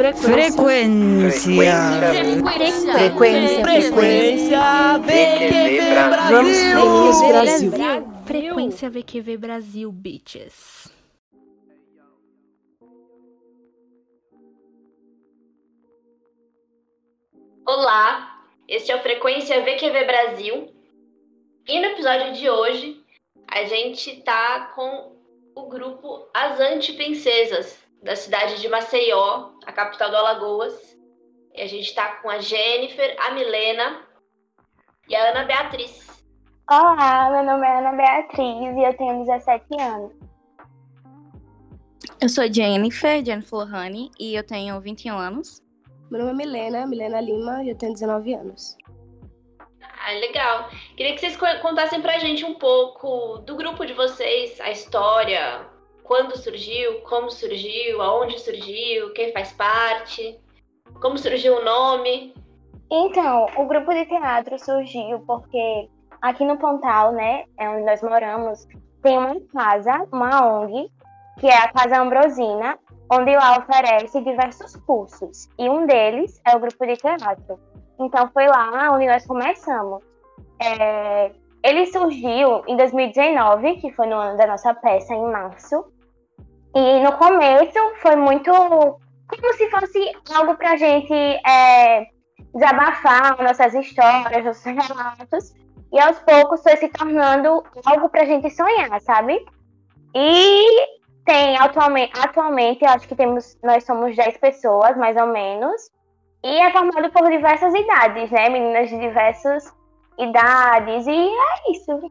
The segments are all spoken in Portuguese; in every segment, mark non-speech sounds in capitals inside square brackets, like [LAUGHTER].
Frequência. Frequência. Frequência. Frequência VQV. Brasil. Frequência VQV Brasil, bitches. Olá, este é o Frequência VQV Brasil. E no episódio de hoje, a gente tá com o grupo As Antiprincesas, da cidade de Maceió, a capital do Alagoas. E a gente tá com a Jennifer, a Milena e a Ana Beatriz. Olá, meu nome é Ana Beatriz e eu tenho 17 anos. Eu sou Jennifer, Jennifer Lohane, e eu tenho 21 anos. Meu nome é Milena, Milena Lima, e eu tenho 19 anos. Ah, legal. Queria que vocês co- contassem pra gente um pouco do grupo de vocês, a história, quando surgiu, como surgiu, aonde surgiu, quem faz parte, como surgiu o nome. Então, o grupo de teatro surgiu porque aqui no Pontal, né, é onde nós moramos, tem uma casa, uma ONG, que é a Casa Ambrosina, onde lá oferece diversos cursos. E um deles é o grupo de teatro. Então foi lá onde nós começamos. É, ele surgiu em 2019, que foi no ano da nossa peça, em março. E no começo foi muito como se fosse algo pra gente é, desabafar nossas histórias, nossos relatos. E aos poucos foi se tornando algo pra gente sonhar, sabe? E tem atualmente, atualmente, acho que temos, nós somos 10 pessoas, mais ou menos. E é formado por diversas idades, né? Meninas de diversas idades. E é isso.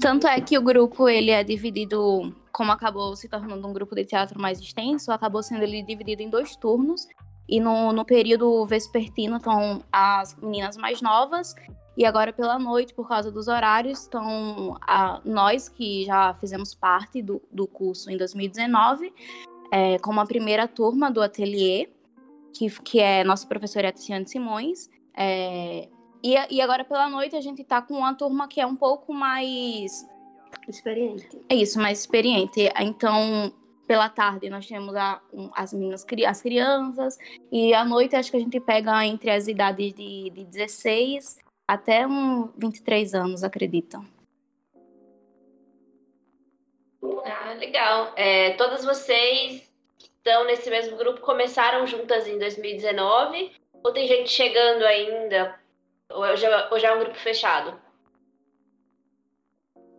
Tanto é que o grupo ele é dividido, como acabou se tornando um grupo de teatro mais extenso, acabou sendo ele dividido em dois turnos. E no, no período vespertino estão as meninas mais novas. E agora pela noite, por causa dos horários, estão a- nós que já fizemos parte do, do curso em 2019, é, como a primeira turma do ateliê, que, que é nossa professora Tiziane Simões. É, e, e agora pela noite a gente tá com uma turma que é um pouco mais. Experiente. É isso, mais experiente. Então, pela tarde nós temos a- um- as meninas, as crianças, e à noite acho que a gente pega entre as idades de, de 16 até um 23 anos, acredito. Ah, legal. É, todas vocês que estão nesse mesmo grupo começaram juntas em 2019? Ou tem gente chegando ainda? Ou já, ou já é um grupo fechado?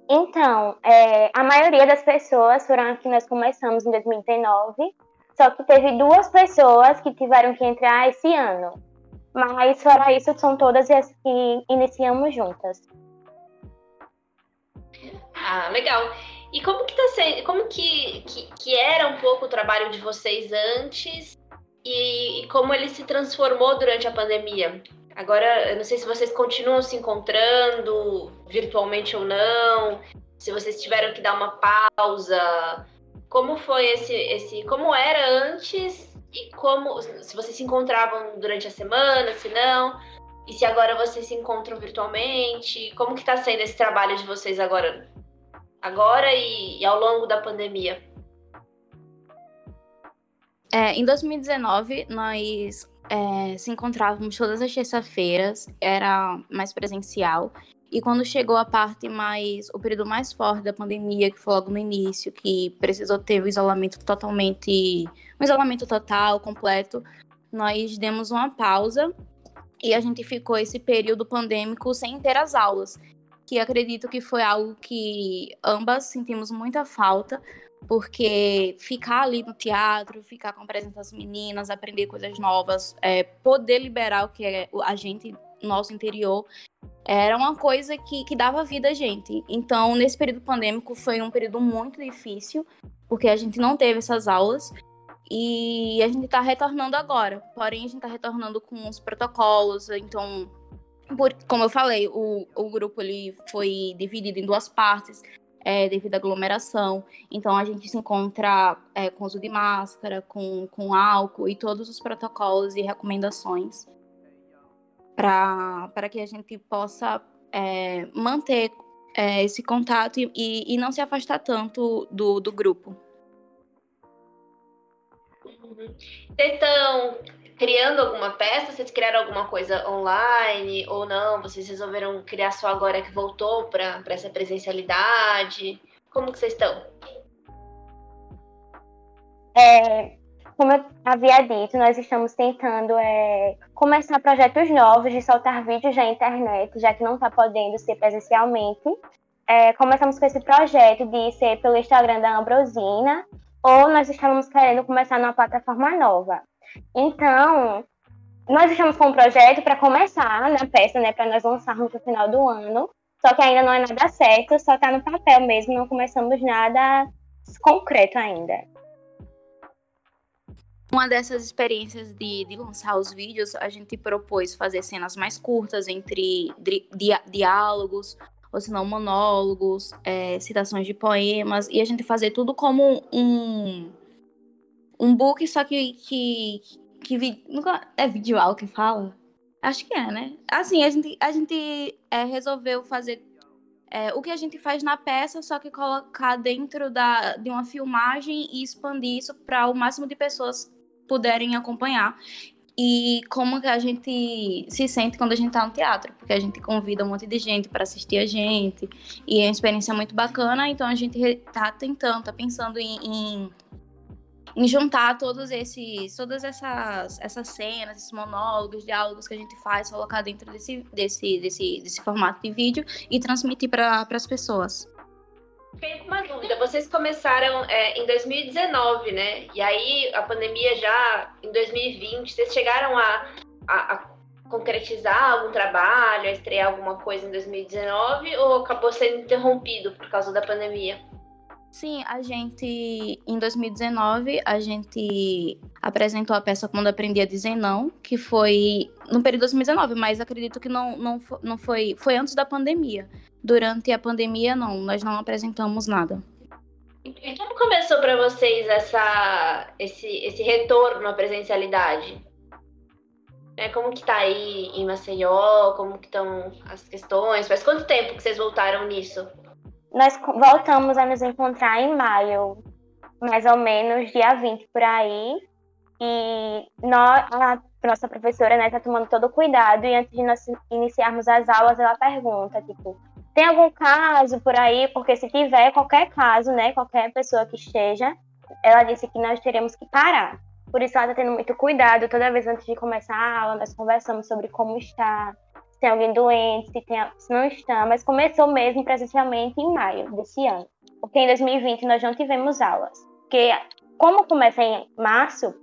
Então, é, a maioria das pessoas foram que nós começamos em 2019, só que teve duas pessoas que tiveram que entrar esse ano. Mas fora isso, são todas as que iniciamos juntas. Ah, legal. E como que tá sendo, como que, que, que era um pouco o trabalho de vocês antes e, e como ele se transformou durante a pandemia? Agora, eu não sei se vocês continuam se encontrando virtualmente ou não, se vocês tiveram que dar uma pausa. Como foi esse, esse, como era antes e como, se vocês se encontravam durante a semana, se não, e se agora vocês se encontram virtualmente? Como que tá sendo esse trabalho de vocês agora? agora e, e ao longo da pandemia? É, em 2019, nós é, se encontrávamos todas as terças-feiras, era mais presencial. E quando chegou a parte mais, o período mais forte da pandemia, que foi logo no início, que precisou ter o isolamento totalmente, um isolamento total, completo, nós demos uma pausa e a gente ficou esse período pandêmico sem ter as aulas, que acredito que foi algo que ambas sentimos muita falta, porque ficar ali no teatro, ficar com a presença das meninas, aprender coisas novas, é, poder liberar o que é a gente, nosso interior, era uma coisa que, que dava vida a gente. Então, nesse período pandêmico, foi um período muito difícil, porque a gente não teve essas aulas. E a gente está retornando agora. Porém, a gente está retornando com os protocolos. Então, por, como eu falei, o, o grupo ele foi dividido em duas partes é, devido à aglomeração. Então, a gente se encontra é, com uso de máscara, com, com álcool e todos os protocolos e recomendações para que a gente possa é, manter é, esse contato e, e, e não se afastar tanto do, do grupo. Vocês estão criando alguma peça? Vocês criaram alguma coisa online ou não? Vocês resolveram criar só agora que voltou para essa presencialidade? Como que vocês estão? É, como eu havia dito, nós estamos tentando é, começar projetos novos de soltar vídeos na internet, já que não está podendo ser presencialmente. É, começamos com esse projeto de ser pelo Instagram da Ambrosina, ou nós estávamos querendo começar numa plataforma nova. Então, nós estamos com um projeto para começar na peça, né, para nós lançarmos no final do ano. Só que ainda não é nada certo, só está no papel mesmo, não começamos nada concreto ainda. Uma dessas experiências de, de lançar os vídeos, a gente propôs fazer cenas mais curtas entre di, di, diálogos, ou se não monólogos, é, citações de poemas, e a gente fazer tudo como um, um book, só que, que, que vi, é visual que fala? Acho que é, né? Assim, a gente, a gente é, resolveu fazer é, o que a gente faz na peça, só que colocar dentro da, de uma filmagem e expandir isso para o máximo de pessoas puderem acompanhar. E como que a gente se sente quando a gente está no teatro, porque a gente convida um monte de gente para assistir a gente, e é uma experiência muito bacana, então a gente está tentando, tá pensando em, em em juntar todos esses, todas essas, essas cenas, esses monólogos, diálogos que a gente faz, colocar dentro desse, desse, desse, desse formato de vídeo e transmitir para as pessoas. Com uma dúvida. Vocês começaram é, em 2019, né? E aí a pandemia já em 2020. Vocês chegaram a, a, a concretizar algum trabalho, a estrear alguma coisa em 2019 ou acabou sendo interrompido por causa da pandemia? Sim, a gente, em 2019, a gente apresentou a peça Quando Aprendi a Dizer Não, que foi no período de 2019, mas acredito que não, não, não foi, foi antes da pandemia. Durante a pandemia, não, nós não apresentamos nada. E como começou para vocês essa, esse, esse retorno à presencialidade? É, como que tá aí em Maceió? Como que estão as questões? Faz quanto tempo que vocês voltaram nisso? Nós voltamos a nos encontrar em maio, mais ou menos, dia 20 por aí. E nós, a nossa professora, né, tá tomando todo o cuidado. E antes de nós iniciarmos as aulas, ela pergunta, tipo, tem algum caso por aí? Porque se tiver qualquer caso, né, qualquer pessoa que esteja, ela disse que nós teremos que parar. Por isso ela tá tendo muito cuidado. Toda vez antes de começar a aula, nós conversamos sobre como está, se tem alguém doente, se, tem, se não está, mas começou mesmo presencialmente em maio desse ano. Porque em 2020 nós não tivemos aulas. Porque como começa em março,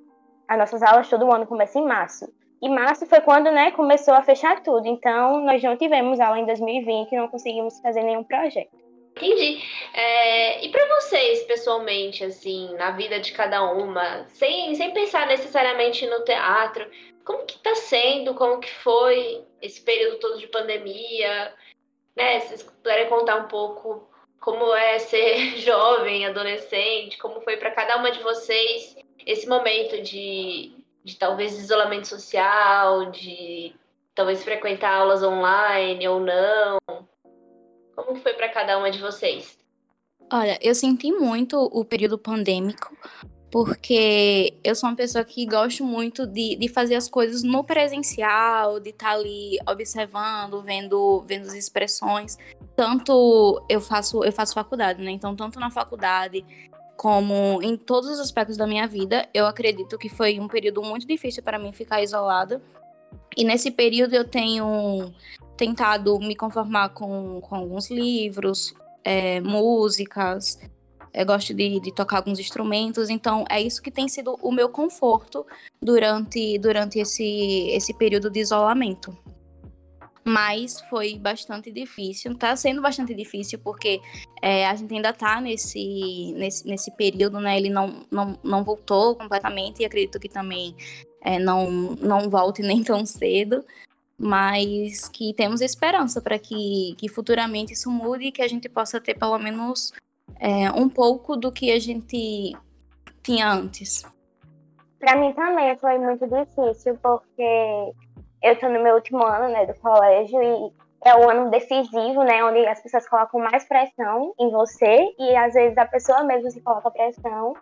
as nossas aulas todo ano começam em março. E março foi quando né, começou a fechar tudo. Então nós não tivemos aula em 2020 e não conseguimos fazer nenhum projeto. Entendi. É, e para vocês, pessoalmente, assim, na vida de cada uma, sem, sem pensar necessariamente no teatro, como que tá sendo, como que foi esse período todo de pandemia, né? Se vocês puderem contar um pouco como é ser [LAUGHS] jovem, adolescente, como foi para cada uma de vocês esse momento de, de talvez isolamento social, de talvez frequentar aulas online ou não. Como foi para cada uma de vocês? Olha, eu senti muito o período pandêmico, porque eu sou uma pessoa que gosto muito de, de fazer as coisas no presencial, de estar tá ali observando, vendo, vendo as expressões. Tanto eu faço, eu faço faculdade, né? Então, tanto na faculdade como em todos os aspectos da minha vida, eu acredito que foi um período muito difícil para mim ficar isolada. E nesse período eu tenho tentado me conformar com, com alguns livros, é, músicas, eu gosto de, de, tocar alguns instrumentos, então é isso que tem sido o meu conforto durante, durante esse, esse período de isolamento. Mas foi bastante difícil, está sendo bastante difícil porque é, a gente ainda está nesse, nesse, nesse período, né? Ele não, não, não voltou completamente e acredito que também é, não, não volte [LAUGHS] nem tão cedo mas que temos esperança para que, que futuramente isso mude e que a gente possa ter pelo menos é, um pouco do que a gente tinha antes? Para mim também foi muito difícil, porque eu estou no meu último ano né, do colégio e é o ano decisivo, né, onde as pessoas colocam mais pressão em você e às vezes a pessoa mesmo se coloca pressão.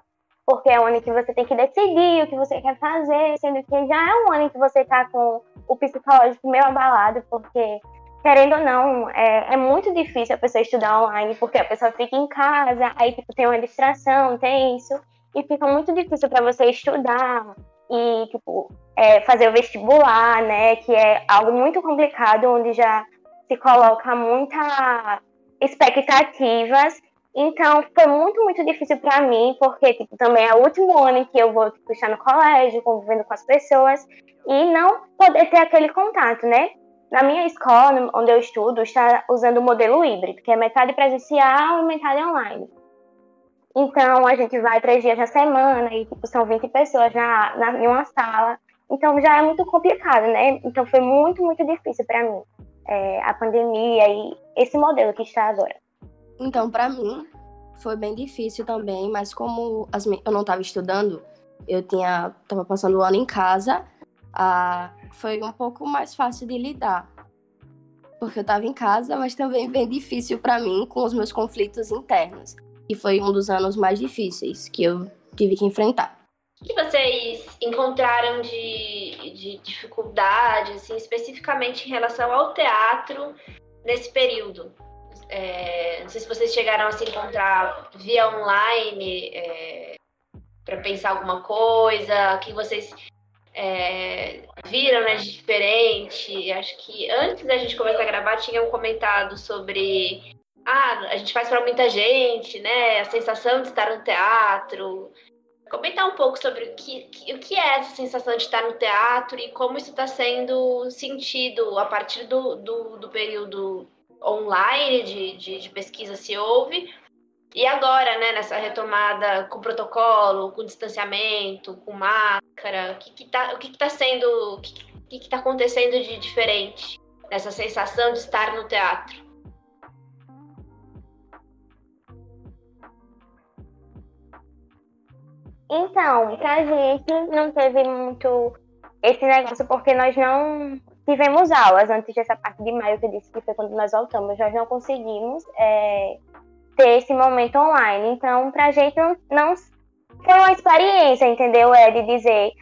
porque é um ano que você tem que decidir o que você quer fazer, sendo que já é um ano que você está com o psicológico meio abalado, porque, querendo ou não, é, é, muito difícil a pessoa estudar online, porque a pessoa fica em casa, aí tipo, tem uma distração, tem isso, e fica muito difícil para você estudar e tipo, é, fazer o vestibular, né, que é algo muito complicado, onde já se coloca muita expectativas então, foi muito, muito difícil para mim, porque tipo, também é o último ano que eu vou tipo, estar no colégio, convivendo com as pessoas, e não poder ter aquele contato, né? Na minha escola, onde eu estudo, está usando o modelo híbrido, que é metade presencial e metade online. Então, a gente vai três dias na semana e tipo, são 20 pessoas na, na, em uma sala. Então, já é muito complicado, né? Então, foi muito, muito difícil para mim é, a pandemia e esse modelo que está agora. Então, para mim, foi bem difícil também, mas como as, eu não estava estudando, eu tinha tava passando o ano em casa, ah, foi um pouco mais fácil de lidar. Porque eu estava em casa, mas também bem difícil para mim com os meus conflitos internos. E foi um dos anos mais difíceis que eu tive que enfrentar. O que vocês encontraram de, de dificuldade, assim, especificamente em relação ao teatro nesse período? É, não sei se vocês chegaram a se encontrar via online é, para pensar alguma coisa, que vocês é, viram né, de diferente. Acho que antes da gente começar a gravar, tinham comentado sobre. Ah, a gente faz para muita gente, né? A sensação de estar no teatro. Comentar um pouco sobre o que, o que é essa sensação de estar no teatro e como isso está sendo sentido a partir do, do, do período online de, de, de pesquisa se houve. E agora, né, nessa retomada com protocolo, com distanciamento, com máscara, o que, tá, o que, que tá sendo, o que, que, que tá acontecendo de diferente nessa sensação de estar no teatro? Então, pra gente não teve muito esse negócio porque nós não tivemos aulas antes dessa parte de maio que eu disse que foi quando nós voltamos. Nós não conseguimos é, ter esse momento online. Então, para a gente não, não foi uma experiência, entendeu? É de dizer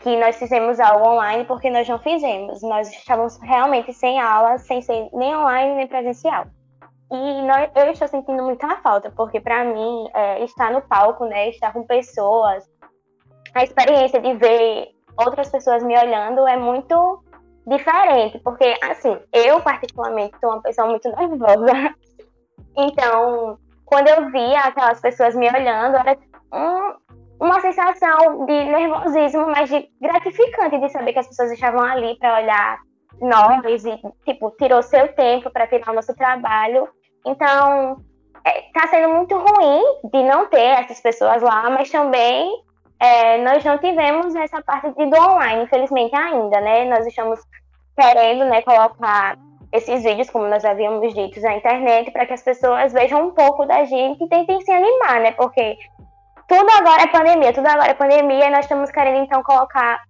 que nós fizemos algo online porque nós não fizemos. Nós estávamos realmente sem aula, sem ser nem online nem presencial. E nós, eu estou sentindo muita falta, porque para mim, é, estar no palco, né, estar com pessoas, a experiência de ver outras pessoas me olhando é muito diferente, porque, assim, eu particularmente sou uma pessoa muito nervosa. [LAUGHS] Então, quando eu via aquelas pessoas me olhando, era um, uma sensação de nervosismo, mas de gratificante de saber que as pessoas estavam ali para olhar nós e, tipo, tirou seu tempo para tirar o nosso trabalho. Então, está é, sendo muito ruim de não ter essas pessoas lá, mas também é, nós não tivemos essa parte de do online, infelizmente ainda, né? Nós estamos querendo, né, colocar esses vídeos, como nós havíamos dito, na internet, para que as pessoas vejam um pouco da gente e tentem se animar, né? Porque tudo agora é pandemia, tudo agora é pandemia, e nós estamos querendo então colocar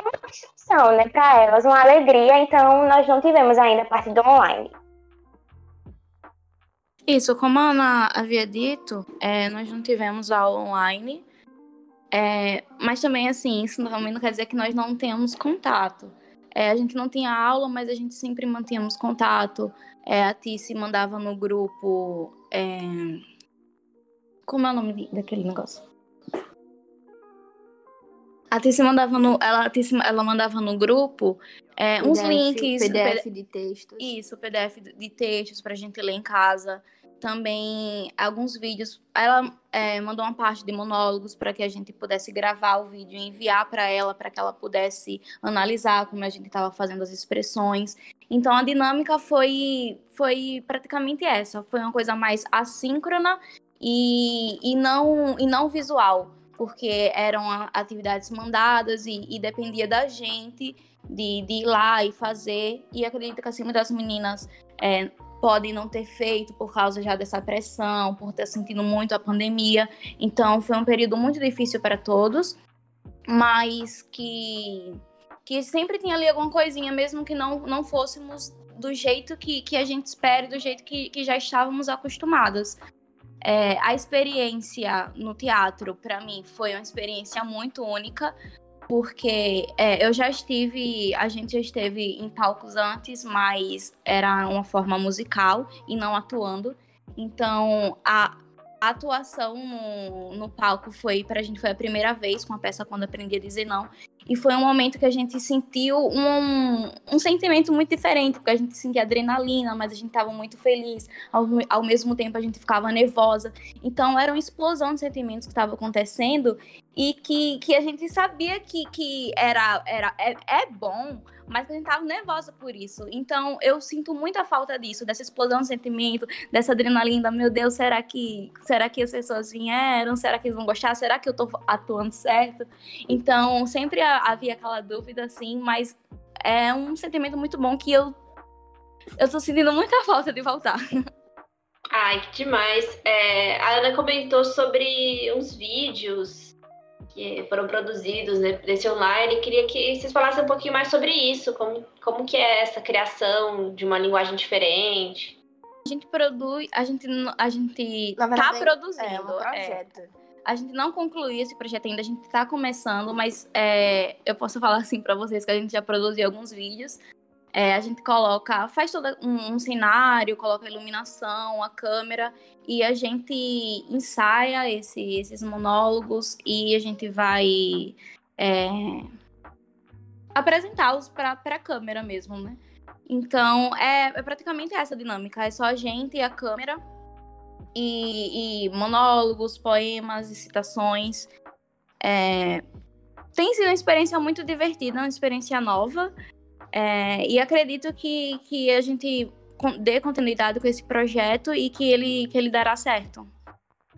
uma instrução, né, para elas, uma alegria, então nós não tivemos ainda a parte do online. Isso, como a Ana havia dito, é, nós não tivemos aula online, é, mas também, assim, isso também não quer dizer que nós não tenhamos contato. É, a gente não tinha aula, mas a gente sempre mantínhamos contato. É, a Tice mandava no grupo. É... Como é o nome daquele negócio? A Tice mandava no, ela, Tice, ela mandava no grupo é, uns links. PDF de textos. Isso, PDF de textos pra gente ler em casa também alguns vídeos. Ela é, mandou uma parte de monólogos para que a gente pudesse gravar o vídeo e enviar para ela, para que ela pudesse analisar como a gente estava fazendo as expressões. Então a dinâmica foi, foi praticamente essa. Foi uma coisa mais assíncrona e, e, não, e não visual, porque eram atividades mandadas e, e dependia da gente de, de ir lá e fazer. E acredito que assim, das meninas é, podem não ter feito por causa já dessa pressão, por ter sentido muito a pandemia. Então foi um período muito difícil para todos, mas que que sempre tinha ali alguma coisinha, mesmo que não, não fôssemos do jeito que, que a gente espera, do jeito que, que já estávamos acostumadas. É, a experiência no teatro, para mim, foi uma experiência muito única, porque é, eu já estive, a gente já esteve em palcos antes, mas era uma forma musical e não atuando. Então, a, atuação no, no palco foi, pra gente, foi a primeira vez com a peça Quando Aprendi a Dizer Não. E foi um momento que a gente sentiu um, um sentimento muito diferente, porque a gente sentia adrenalina, mas a gente estava muito feliz. Ao, ao mesmo tempo, a gente ficava nervosa. Então, era uma explosão de sentimentos que estava acontecendo e que, que a gente sabia que, que era, era é, é bom, mas a gente tava nervosa por isso. Então, eu sinto muita falta disso, dessa explosão de sentimento, dessa adrenalina. Meu Deus, será que, será que as pessoas vieram? Será que eles vão gostar? Será que eu tô atuando certo? Então, sempre havia aquela dúvida, assim, mas é um sentimento muito bom que eu, eu tô sentindo muita falta de voltar. [LAUGHS] Ai, que demais. É, a Ana comentou sobre uns vídeos que foram produzidos né, desse online. Queria que vocês falassem um pouquinho mais sobre isso, como, como que é essa criação de uma linguagem diferente. A gente produz, a gente, a gente Na verdade, tá produzindo. É um projeto. É. A gente não concluiu esse projeto ainda, a gente tá começando, mas é, eu posso falar assim para vocês que a gente já produziu alguns vídeos. É, a gente coloca, faz todo um, um, cenário, coloca a iluminação, a câmera, e a gente ensaia esse, esses monólogos e a gente vai é, apresentá-los para a câmera mesmo, né? Então, é, é, praticamente essa dinâmica. É só a gente e a câmera. E, e monólogos, poemas e citações. É, tem sido uma experiência muito divertida, uma experiência nova. É, e acredito que, que a gente dê continuidade com esse projeto e que ele, que ele dará certo.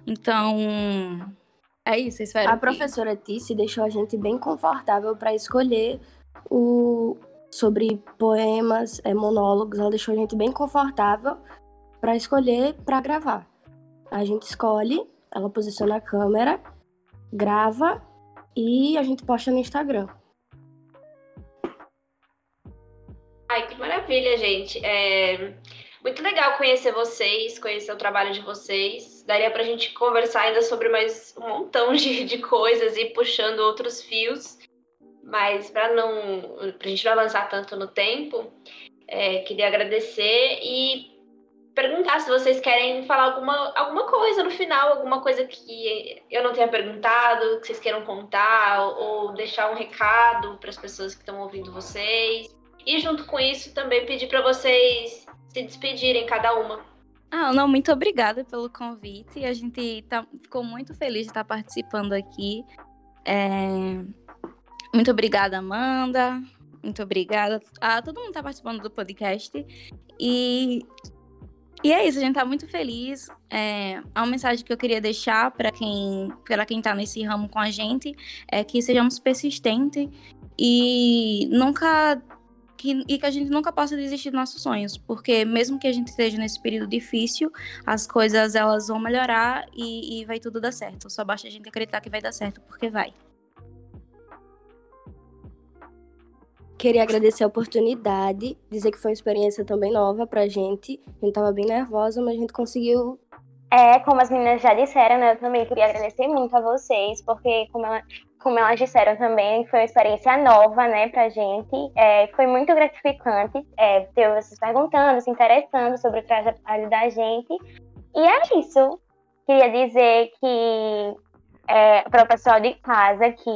Então, é isso, espero. A que... professora Tice deixou a gente bem confortável para escolher o sobre poemas, é, monólogos. Ela deixou a gente bem confortável para escolher para gravar. A gente escolhe, ela posiciona a câmera, grava e a gente posta no Instagram. Ai, que maravilha, gente. É muito legal conhecer vocês, conhecer o trabalho de vocês. Daria para a gente conversar ainda sobre mais um montão de, de coisas e puxando outros fios. Mas para não, pra gente não avançar tanto no tempo, é, queria agradecer e perguntar se vocês querem falar alguma, alguma coisa no final, alguma coisa que eu não tenha perguntado, que vocês queiram contar, ou, ou deixar um recado para as pessoas que estão ouvindo vocês. E junto com isso, também pedir para vocês se despedirem, cada uma. Ah, não, muito obrigada pelo convite. A gente tá, ficou muito feliz de estar participando aqui. É... Muito obrigada, Amanda. Muito obrigada a todo mundo que está participando do podcast. E, e é isso, a gente está muito feliz. É, uma mensagem que eu queria deixar para quem para quem está nesse ramo com a gente é que sejamos persistentes e nunca que, e que a gente nunca possa desistir dos nossos sonhos, porque mesmo que a gente esteja nesse período difícil, as coisas elas vão melhorar e, e vai tudo dar certo. Só basta a gente acreditar que vai dar certo, porque vai. Queria agradecer a oportunidade, dizer que foi uma experiência também nova pra gente. A gente tava bem nervosa, mas a gente conseguiu. É, como as meninas já disseram, né, eu também queria agradecer muito a vocês, porque como ela, como elas disseram também, foi uma experiência nova, né, pra gente. É, foi muito gratificante é, ter vocês perguntando, se interessando sobre o trabalho da gente. E é isso. Queria dizer que é, para o pessoal de casa que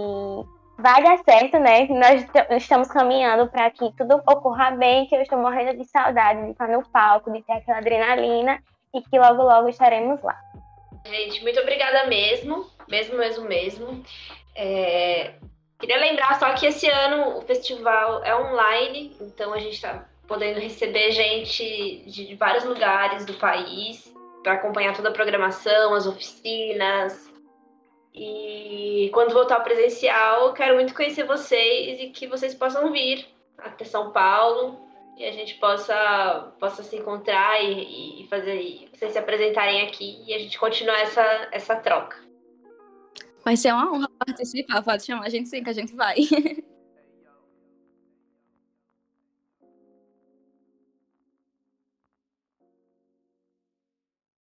vai dar certo, né? Nós estamos caminhando para que tudo ocorra bem, que eu estou morrendo de saudade de estar no palco, de ter aquela adrenalina e que logo, logo estaremos lá. Gente, muito obrigada mesmo, mesmo, mesmo, mesmo. É... Queria lembrar só que esse ano o festival é online, então a gente está podendo receber gente de vários lugares do país para acompanhar toda a programação, as oficinas. E quando voltar ao presencial, quero muito conhecer vocês e que vocês possam vir até São Paulo e a gente possa, possa se encontrar e, e fazer e vocês se apresentarem aqui e a gente continuar essa, essa troca. Vai ser uma honra participar, pode chamar a gente sim, que a gente vai. [LAUGHS]